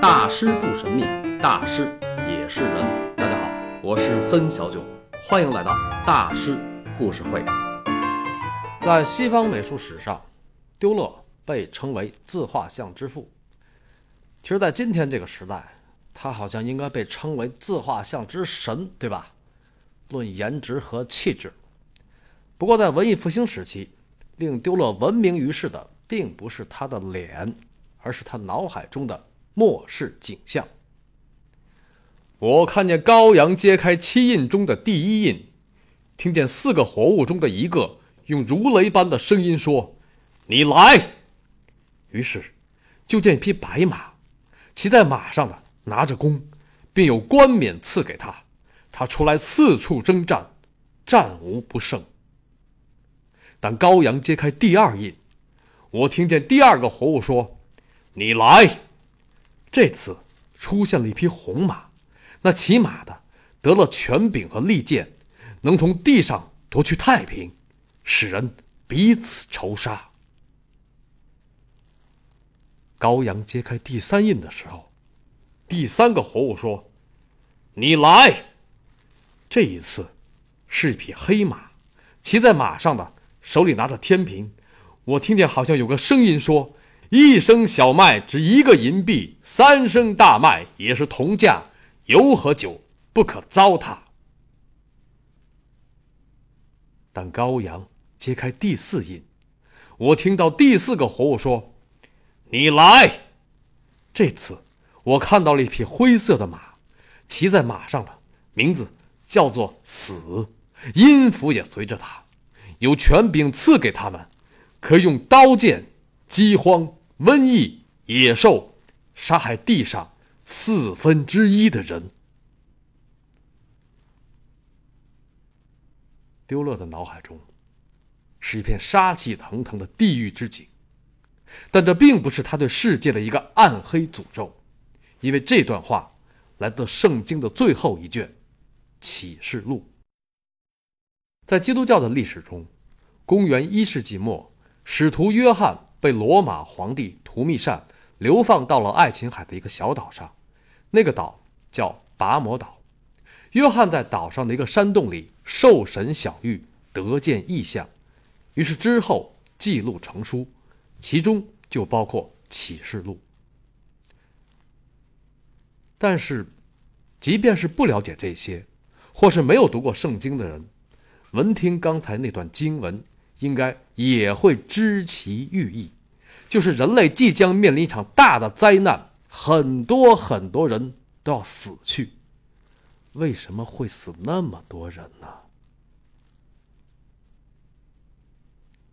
大师不神秘，大师也是人。大家好，我是森小九，欢迎来到大师故事会。在西方美术史上，丢勒被称为自画像之父。其实，在今天这个时代，他好像应该被称为自画像之神，对吧？论颜值和气质。不过，在文艺复兴时期，令丢勒闻名于世的，并不是他的脸，而是他脑海中的末世景象。我看见高阳揭开七印中的第一印，听见四个活物中的一个用如雷般的声音说：“你来。”于是，就见一匹白马，骑在马上的拿着弓，并有冠冕赐给他。他出来四处征战，战无不胜。当高阳揭开第二印，我听见第二个活物说：“你来。”这次出现了一匹红马，那骑马的得了权柄和利剑，能从地上夺去太平，使人彼此仇杀。高阳揭开第三印的时候，第三个活物说：“你来。”这一次是一匹黑马，骑在马上的手里拿着天平。我听见好像有个声音说：“一升小麦值一个银币，三升大麦也是同价，油和酒不可糟蹋。”当高阳揭开第四印，我听到第四个活物说：“你来。”这次我看到了一匹灰色的马，骑在马上的名字叫做死，音符也随着他，有权柄赐给他们，可用刀剑、饥荒、瘟疫、野兽杀害地上四分之一的人。丢勒的脑海中是一片杀气腾腾的地狱之景，但这并不是他对世界的一个暗黑诅咒，因为这段话来自圣经的最后一卷《启示录》。在基督教的历史中，公元一世纪末，使徒约翰被罗马皇帝图密善流放到了爱琴海的一个小岛上，那个岛叫拔摩岛。约翰在岛上的一个山洞里受神小谕，得见异象，于是之后记录成书，其中就包括《启示录》。但是，即便是不了解这些，或是没有读过圣经的人，闻听刚才那段经文，应该也会知其寓意，就是人类即将面临一场大的灾难，很多很多人都要死去。为什么会死那么多人呢？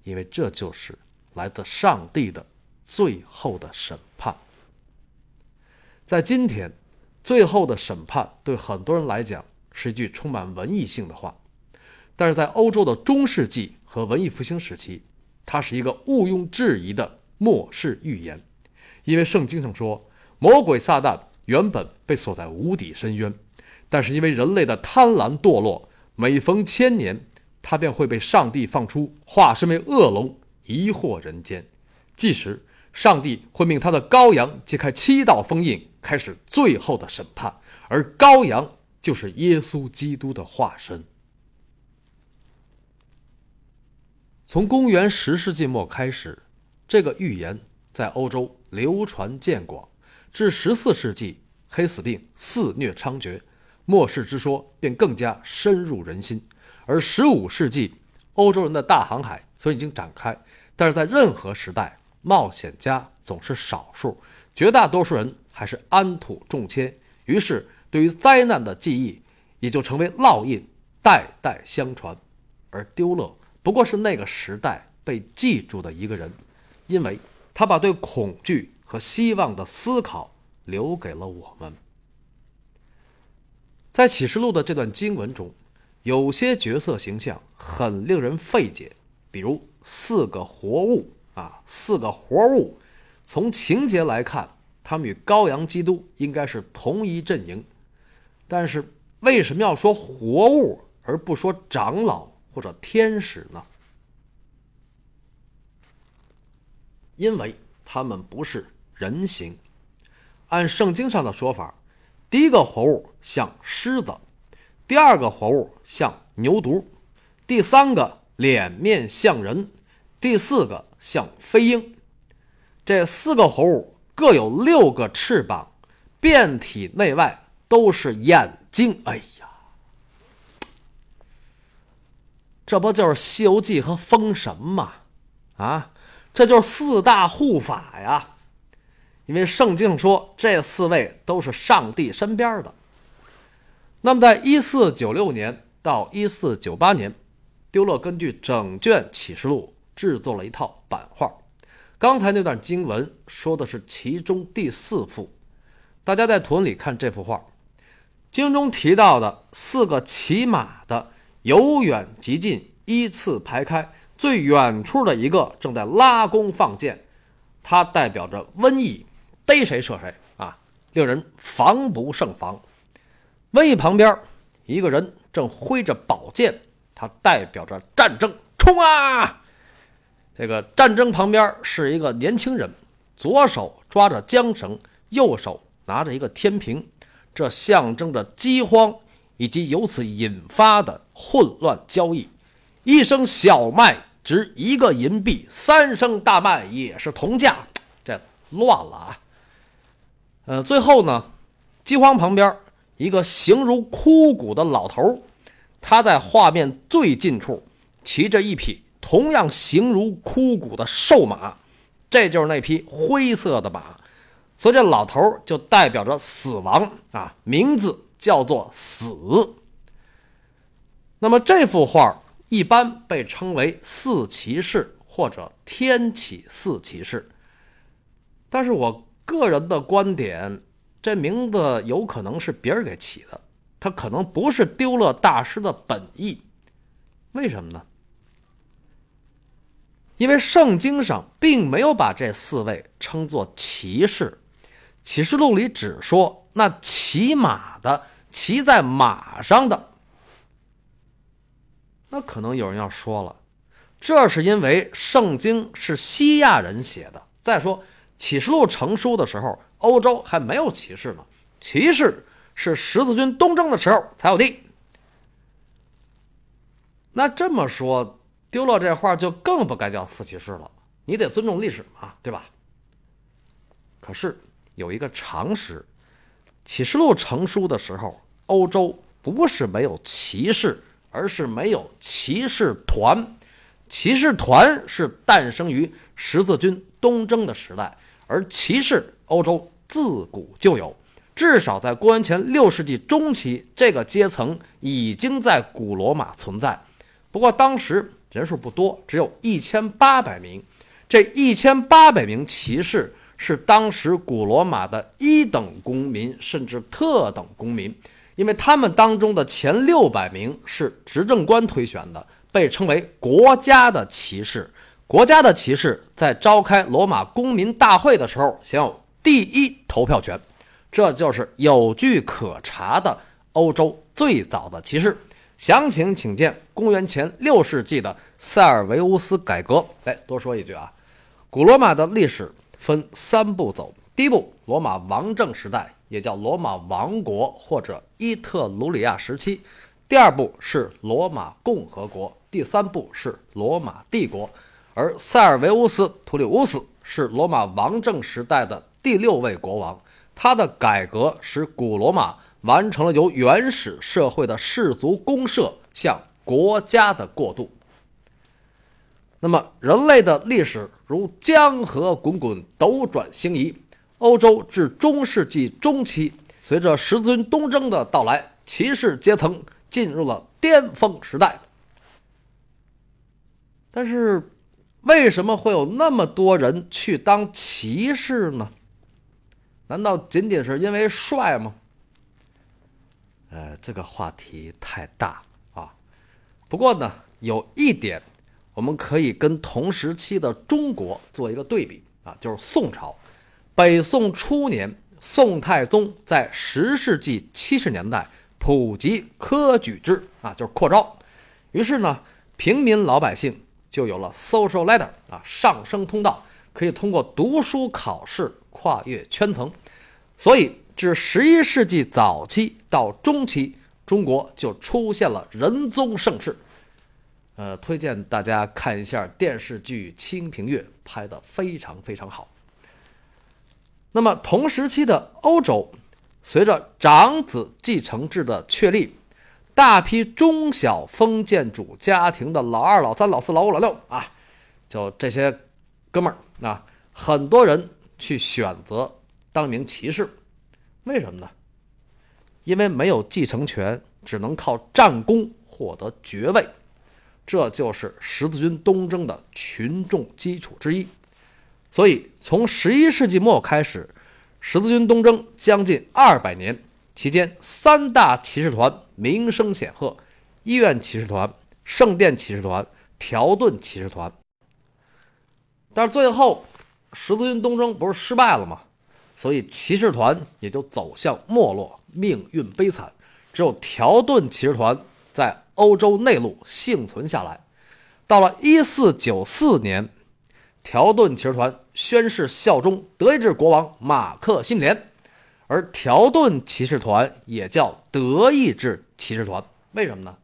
因为这就是来自上帝的最后的审判。在今天，最后的审判对很多人来讲是一句充满文艺性的话，但是在欧洲的中世纪和文艺复兴时期，它是一个毋庸置疑的末世预言。因为圣经上说，魔鬼撒旦原本被锁在无底深渊。但是因为人类的贪婪堕落，每逢千年，他便会被上帝放出，化身为恶龙，疑惑人间。届时，上帝会命他的羔羊揭开七道封印，开始最后的审判，而羔羊就是耶稣基督的化身。从公元十世纪末开始，这个预言在欧洲流传渐广，至十四世纪，黑死病肆虐猖獗。末世之说便更加深入人心，而十五世纪，欧洲人的大航海虽已经展开，但是在任何时代，冒险家总是少数，绝大多数人还是安土重迁。于是，对于灾难的记忆也就成为烙印，代代相传。而丢勒不过是那个时代被记住的一个人，因为他把对恐惧和希望的思考留给了我们。在启示录的这段经文中，有些角色形象很令人费解，比如四个活物啊，四个活物。从情节来看，他们与羔羊基督应该是同一阵营，但是为什么要说活物而不说长老或者天使呢？因为他们不是人形，按圣经上的说法，第一个活物像狮子，第二个活物像牛犊，第三个脸面像人，第四个像飞鹰。这四个活物各有六个翅膀，遍体内外都是眼睛。哎呀，这不就是《西游记》和《封神》吗？啊，这就是四大护法呀！因为圣经说这四位都是上帝身边的。那么，在一四九六年到一四九八年，丢勒根据整卷启示录制作了一套版画。刚才那段经文说的是其中第四幅。大家在图文里看这幅画，经中提到的四个骑马的由远及近依次排开。最远处的一个正在拉弓放箭，它代表着瘟疫，逮谁射谁啊，令人防不胜防。瘟疫旁边，一个人正挥着宝剑，它代表着战争，冲啊！这个战争旁边是一个年轻人，左手抓着缰绳，右手拿着一个天平，这象征着饥荒以及由此引发的混乱交易。一升小麦值一个银币，三升大麦也是同价，这乱了啊！呃，最后呢，饥荒旁边一个形如枯骨的老头，他在画面最近处骑着一匹同样形如枯骨的瘦马，这就是那匹灰色的马，所以这老头就代表着死亡啊，名字叫做死。那么这幅画。一般被称为四骑士或者天启四骑士，但是我个人的观点，这名字有可能是别人给起的，他可能不是丢了大师的本意。为什么呢？因为圣经上并没有把这四位称作骑士，启示录里只说那骑马的、骑在马上的。那可能有人要说了，这是因为圣经是西亚人写的。再说启示录成书的时候，欧洲还没有骑士呢，骑士是十字军东征的时候才有的。那这么说，丢了这话就更不该叫四骑士了。你得尊重历史嘛，对吧？可是有一个常识，启示录成书的时候，欧洲不是没有骑士。而是没有骑士团，骑士团是诞生于十字军东征的时代，而骑士欧洲自古就有，至少在公元前六世纪中期，这个阶层已经在古罗马存在。不过当时人数不多，只有一千八百名。这一千八百名骑士是当时古罗马的一等公民，甚至特等公民。因为他们当中的前六百名是执政官推选的，被称为国家的骑士。国家的骑士在召开罗马公民大会的时候享有第一投票权，这就是有据可查的欧洲最早的骑士。详情请见公元前六世纪的塞尔维乌斯改革。哎，多说一句啊，古罗马的历史分三步走，第一步，罗马王政时代。也叫罗马王国或者伊特鲁里亚时期，第二步是罗马共和国，第三步是罗马帝国，而塞尔维乌斯·图里乌斯是罗马王政时代的第六位国王，他的改革使古罗马完成了由原始社会的氏族公社向国家的过渡。那么，人类的历史如江河滚滚，斗转星移。欧洲至中世纪中期，随着十字军东征的到来，骑士阶层进入了巅峰时代。但是，为什么会有那么多人去当骑士呢？难道仅仅是因为帅吗？呃，这个话题太大啊。不过呢，有一点，我们可以跟同时期的中国做一个对比啊，就是宋朝。北宋初年，宋太宗在十世纪七十年代普及科举制啊，就是扩招。于是呢，平民老百姓就有了 social ladder 啊，上升通道，可以通过读书考试跨越圈层。所以至十一世纪早期到中期，中国就出现了仁宗盛世。呃，推荐大家看一下电视剧《清平乐》，拍得非常非常好。那么同时期的欧洲，随着长子继承制的确立，大批中小封建主家庭的老二、老三、老四、老五、老六啊，就这些哥们儿啊，很多人去选择当名骑士，为什么呢？因为没有继承权，只能靠战功获得爵位，这就是十字军东征的群众基础之一。所以，从十一世纪末开始，十字军东征将近二百年期间，三大骑士团名声显赫：医院骑士团、圣殿骑士团、条顿骑士团。但是最后，十字军东征不是失败了吗？所以骑士团也就走向没落，命运悲惨。只有条顿骑士团在欧洲内陆幸存下来。到了一四九四年。条顿骑士团宣誓效忠德意志国王马克辛连，而条顿骑士团也叫德意志骑士团，为什么呢？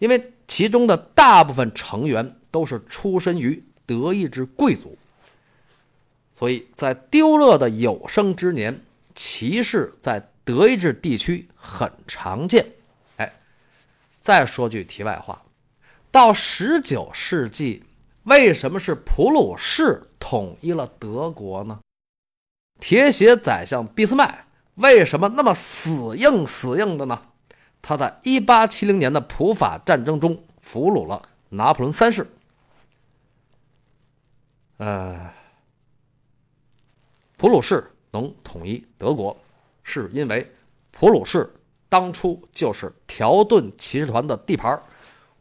因为其中的大部分成员都是出身于德意志贵族，所以在丢勒的有生之年，骑士在德意志地区很常见。再说句题外话，到十九世纪。为什么是普鲁士统一了德国呢？铁血宰相俾斯麦为什么那么死硬死硬的呢？他在1870年的普法战争中俘虏了拿破仑三世。呃，普鲁士能统一德国，是因为普鲁士当初就是条顿骑士团的地盘。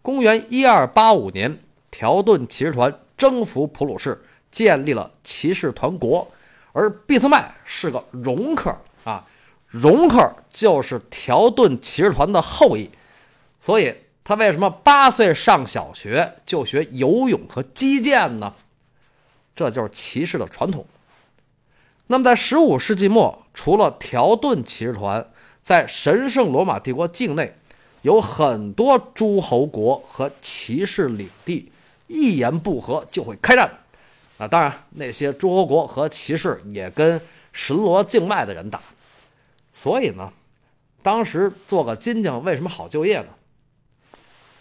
公元1285年。条顿骑士团征服普鲁士，建立了骑士团国，而俾斯麦是个容克啊，容克就是条顿骑士团的后裔，所以他为什么八岁上小学就学游泳和击剑呢？这就是骑士的传统。那么在十五世纪末，除了条顿骑士团，在神圣罗马帝国境内有很多诸侯国和骑士领地。一言不合就会开战，啊，当然那些诸侯国和骑士也跟神罗境外的人打，所以呢，当时做个金匠为什么好就业呢？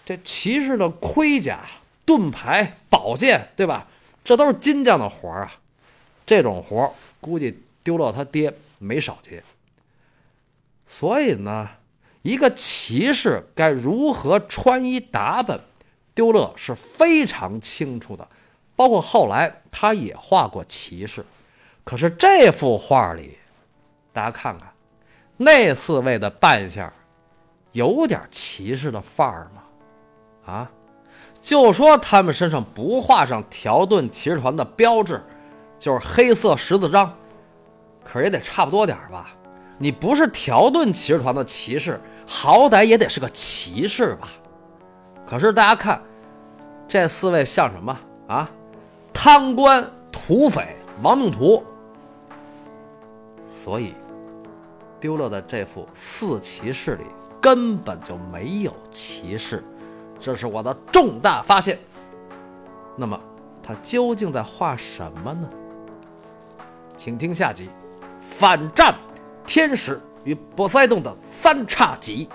这骑士的盔甲、盾牌、宝剑，对吧？这都是金匠的活儿啊，这种活儿估计丢了他爹没少接。所以呢，一个骑士该如何穿衣打扮？丢勒是非常清楚的，包括后来他也画过骑士，可是这幅画里，大家看看，那四位的扮相，有点骑士的范儿吗？啊，就说他们身上不画上条顿骑士团的标志，就是黑色十字章，可是也得差不多点吧？你不是条顿骑士团的骑士，好歹也得是个骑士吧？可是大家看。这四位像什么啊？贪官、土匪、亡命徒。所以，丢了的这幅四骑士里根本就没有骑士，这是我的重大发现。那么，他究竟在画什么呢？请听下集：反战天使与波塞冬的三叉戟。